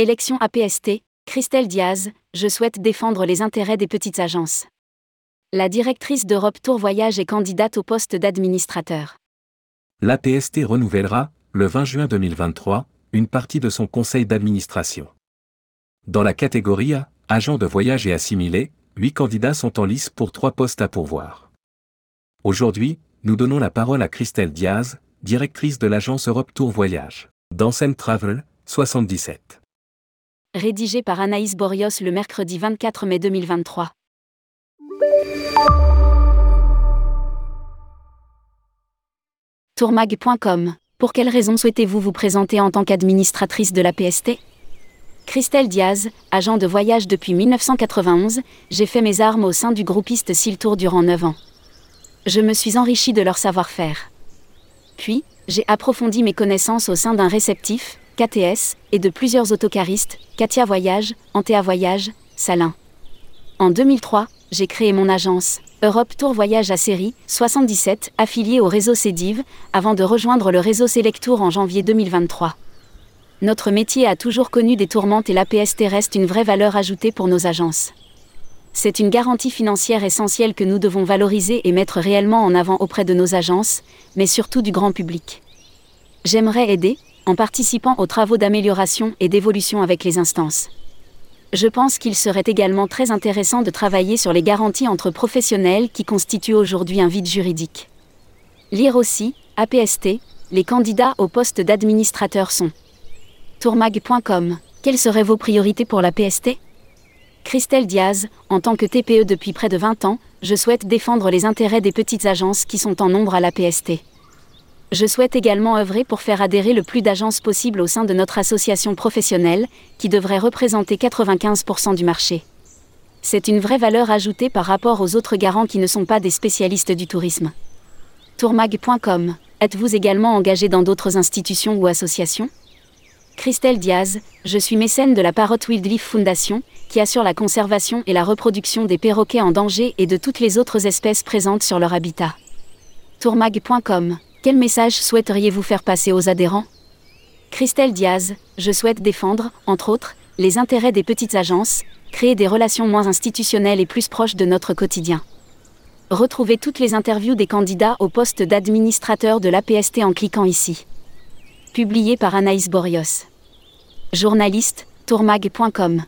Élection APST, Christelle Diaz, je souhaite défendre les intérêts des petites agences. La directrice d'Europe Tour Voyage est candidate au poste d'administrateur. L'APST renouvellera, le 20 juin 2023, une partie de son conseil d'administration. Dans la catégorie A, agent de voyage et assimilé, huit candidats sont en lice pour trois postes à pourvoir. Aujourd'hui, nous donnons la parole à Christelle Diaz, directrice de l'agence Europe Tour Voyage. Dansen Travel, 77. Rédigé par Anaïs Borios le mercredi 24 mai 2023. Tourmag.com Pour quelles raisons souhaitez-vous vous présenter en tant qu'administratrice de la PST Christelle Diaz, agent de voyage depuis 1991, j'ai fait mes armes au sein du groupiste Siltour durant 9 ans. Je me suis enrichie de leur savoir-faire. Puis, j'ai approfondi mes connaissances au sein d'un réceptif, KTS, et de plusieurs autocaristes, Katia Voyage, Antea Voyage, Salin. En 2003, j'ai créé mon agence, Europe Tour Voyage à série, 77, affiliée au réseau CEDIV, avant de rejoindre le réseau Selectour en janvier 2023. Notre métier a toujours connu des tourmentes et l'APST reste une vraie valeur ajoutée pour nos agences. C'est une garantie financière essentielle que nous devons valoriser et mettre réellement en avant auprès de nos agences, mais surtout du grand public. J'aimerais aider, en participant aux travaux d'amélioration et d'évolution avec les instances. Je pense qu'il serait également très intéressant de travailler sur les garanties entre professionnels qui constituent aujourd'hui un vide juridique. Lire aussi, APST, les candidats au poste d'administrateur sont. Tourmag.com, quelles seraient vos priorités pour la PST Christelle Diaz, en tant que TPE depuis près de 20 ans, je souhaite défendre les intérêts des petites agences qui sont en nombre à la PST. Je souhaite également œuvrer pour faire adhérer le plus d'agences possible au sein de notre association professionnelle, qui devrait représenter 95% du marché. C'est une vraie valeur ajoutée par rapport aux autres garants qui ne sont pas des spécialistes du tourisme. Tourmag.com, êtes-vous également engagé dans d'autres institutions ou associations? Christelle Diaz, je suis mécène de la Parrot Wildlife Foundation, qui assure la conservation et la reproduction des perroquets en danger et de toutes les autres espèces présentes sur leur habitat. Tourmag.com quel message souhaiteriez-vous faire passer aux adhérents? Christelle Diaz, je souhaite défendre, entre autres, les intérêts des petites agences, créer des relations moins institutionnelles et plus proches de notre quotidien. Retrouvez toutes les interviews des candidats au poste d'administrateur de l'APST en cliquant ici. Publié par Anaïs Borios. Journaliste, tourmag.com.